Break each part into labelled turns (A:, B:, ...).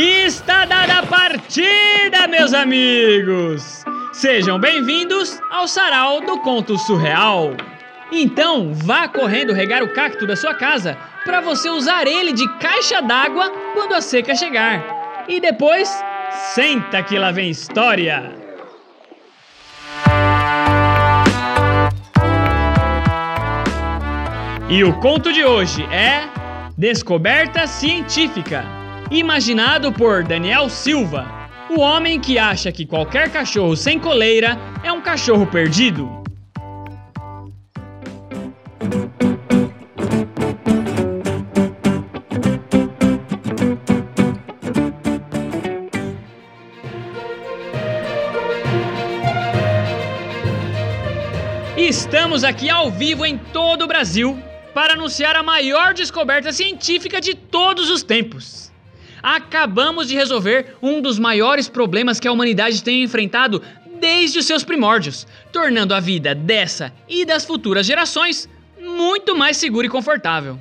A: Está dada a partida, meus amigos! Sejam bem-vindos ao Sarau do Conto Surreal. Então, vá correndo regar o cacto da sua casa para você usar ele de caixa d'água quando a seca chegar. E depois, senta que lá vem história! E o conto de hoje é Descoberta Científica, imaginado por Daniel Silva, o homem que acha que qualquer cachorro sem coleira é um cachorro perdido. Estamos aqui ao vivo em todo o Brasil para anunciar a maior descoberta científica de todos os tempos. Acabamos de resolver um dos maiores problemas que a humanidade tem enfrentado desde os seus primórdios, tornando a vida dessa e das futuras gerações muito mais segura e confortável.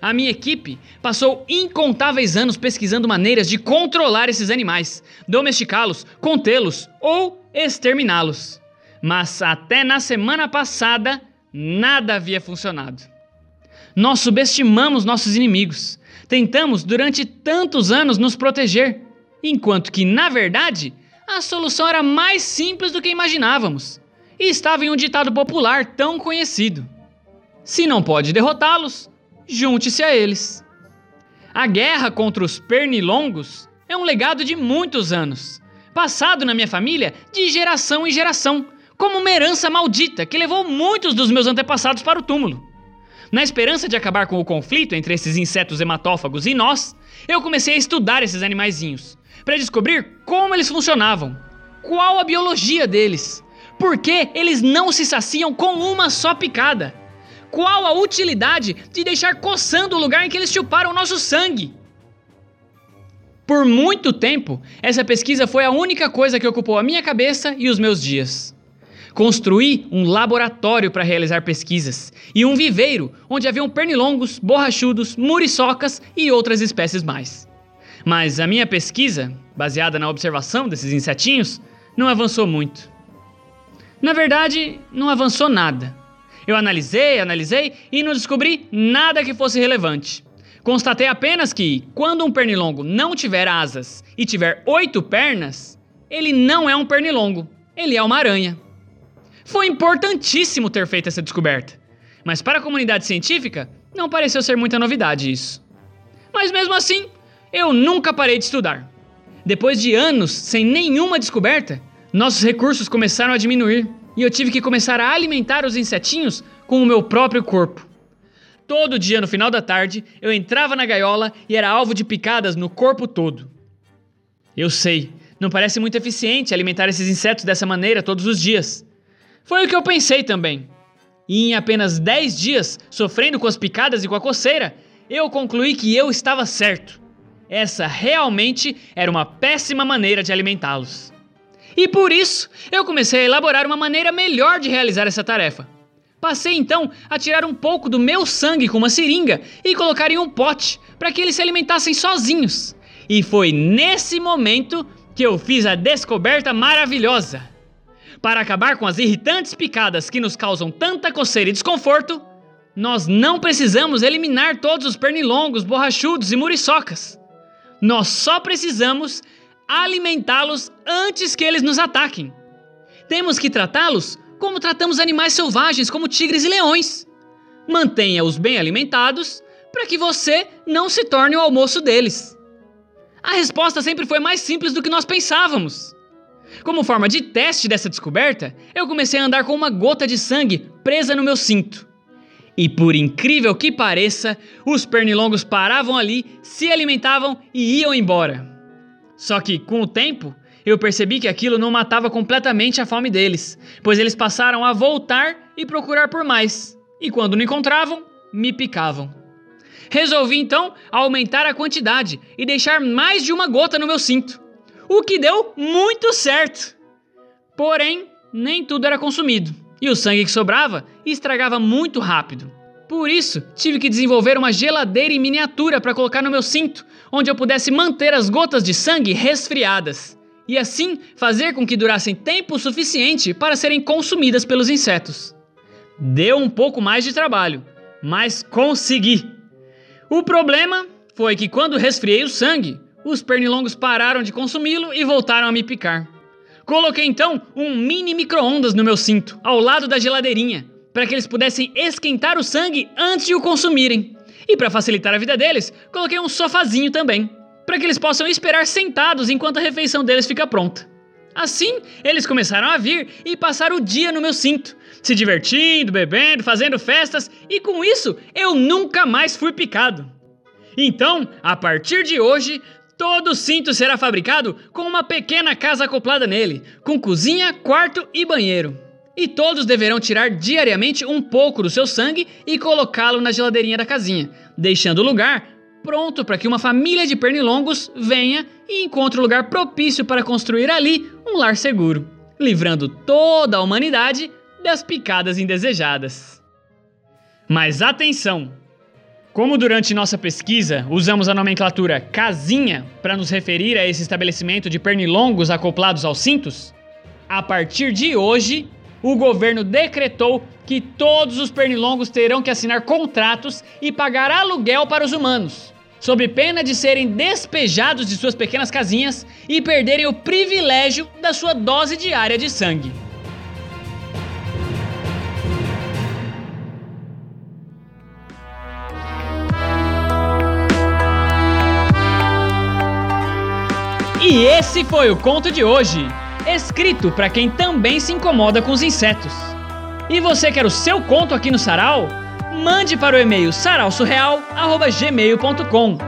A: A minha equipe passou incontáveis anos pesquisando maneiras de controlar esses animais, domesticá-los, contê-los ou exterminá-los. Mas até na semana passada, nada havia funcionado. Nós subestimamos nossos inimigos. Tentamos durante tantos anos nos proteger, enquanto que, na verdade, a solução era mais simples do que imaginávamos e estava em um ditado popular tão conhecido: Se não pode derrotá-los, junte-se a eles. A guerra contra os pernilongos é um legado de muitos anos, passado na minha família de geração em geração, como uma herança maldita que levou muitos dos meus antepassados para o túmulo. Na esperança de acabar com o conflito entre esses insetos hematófagos e nós, eu comecei a estudar esses animaizinhos para descobrir como eles funcionavam, qual a biologia deles, por que eles não se saciam com uma só picada, qual a utilidade de deixar coçando o lugar em que eles chuparam o nosso sangue. Por muito tempo, essa pesquisa foi a única coisa que ocupou a minha cabeça e os meus dias. Construí um laboratório para realizar pesquisas e um viveiro onde haviam pernilongos, borrachudos, muriçocas e outras espécies mais. Mas a minha pesquisa, baseada na observação desses insetinhos, não avançou muito. Na verdade, não avançou nada. Eu analisei, analisei e não descobri nada que fosse relevante. Constatei apenas que, quando um pernilongo não tiver asas e tiver oito pernas, ele não é um pernilongo, ele é uma aranha. Foi importantíssimo ter feito essa descoberta. Mas para a comunidade científica, não pareceu ser muita novidade isso. Mas mesmo assim, eu nunca parei de estudar. Depois de anos sem nenhuma descoberta, nossos recursos começaram a diminuir e eu tive que começar a alimentar os insetinhos com o meu próprio corpo. Todo dia no final da tarde, eu entrava na gaiola e era alvo de picadas no corpo todo. Eu sei, não parece muito eficiente alimentar esses insetos dessa maneira todos os dias. Foi o que eu pensei também. E em apenas 10 dias, sofrendo com as picadas e com a coceira, eu concluí que eu estava certo. Essa realmente era uma péssima maneira de alimentá-los. E por isso, eu comecei a elaborar uma maneira melhor de realizar essa tarefa. Passei então a tirar um pouco do meu sangue com uma seringa e colocar em um pote para que eles se alimentassem sozinhos. E foi nesse momento que eu fiz a descoberta maravilhosa. Para acabar com as irritantes picadas que nos causam tanta coceira e desconforto, nós não precisamos eliminar todos os pernilongos, borrachudos e muriçocas. Nós só precisamos alimentá-los antes que eles nos ataquem. Temos que tratá-los como tratamos animais selvagens, como tigres e leões. Mantenha-os bem alimentados para que você não se torne o almoço deles. A resposta sempre foi mais simples do que nós pensávamos. Como forma de teste dessa descoberta, eu comecei a andar com uma gota de sangue presa no meu cinto. E por incrível que pareça, os pernilongos paravam ali, se alimentavam e iam embora. Só que, com o tempo, eu percebi que aquilo não matava completamente a fome deles, pois eles passaram a voltar e procurar por mais, e quando não encontravam, me picavam. Resolvi então aumentar a quantidade e deixar mais de uma gota no meu cinto o que deu muito certo. Porém, nem tudo era consumido, e o sangue que sobrava estragava muito rápido. Por isso, tive que desenvolver uma geladeira em miniatura para colocar no meu cinto, onde eu pudesse manter as gotas de sangue resfriadas e assim fazer com que durassem tempo suficiente para serem consumidas pelos insetos. Deu um pouco mais de trabalho, mas consegui. O problema foi que quando resfriei o sangue, os pernilongos pararam de consumi-lo e voltaram a me picar. Coloquei então um mini micro-ondas no meu cinto, ao lado da geladeirinha, para que eles pudessem esquentar o sangue antes de o consumirem. E para facilitar a vida deles, coloquei um sofazinho também, para que eles possam esperar sentados enquanto a refeição deles fica pronta. Assim, eles começaram a vir e passar o dia no meu cinto, se divertindo, bebendo, fazendo festas, e com isso eu nunca mais fui picado. Então, a partir de hoje, todo cinto será fabricado com uma pequena casa acoplada nele, com cozinha, quarto e banheiro. E todos deverão tirar diariamente um pouco do seu sangue e colocá-lo na geladeirinha da casinha, deixando o lugar pronto para que uma família de pernilongos venha e encontre um lugar propício para construir ali um lar seguro, livrando toda a humanidade das picadas indesejadas. Mas atenção! Como durante nossa pesquisa usamos a nomenclatura casinha para nos referir a esse estabelecimento de pernilongos acoplados aos cintos, a partir de hoje o governo decretou que todos os pernilongos terão que assinar contratos e pagar aluguel para os humanos sob pena de serem despejados de suas pequenas casinhas e perderem o privilégio da sua dose diária de sangue. E esse foi o conto de hoje, escrito para quem também se incomoda com os insetos. E você quer o seu conto aqui no Sarau? mande para o e-mail sarausurreal.gmail.com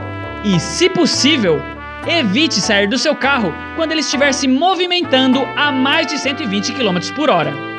A: e, se possível, evite sair do seu carro quando ele estiver se movimentando a mais de 120 km por hora.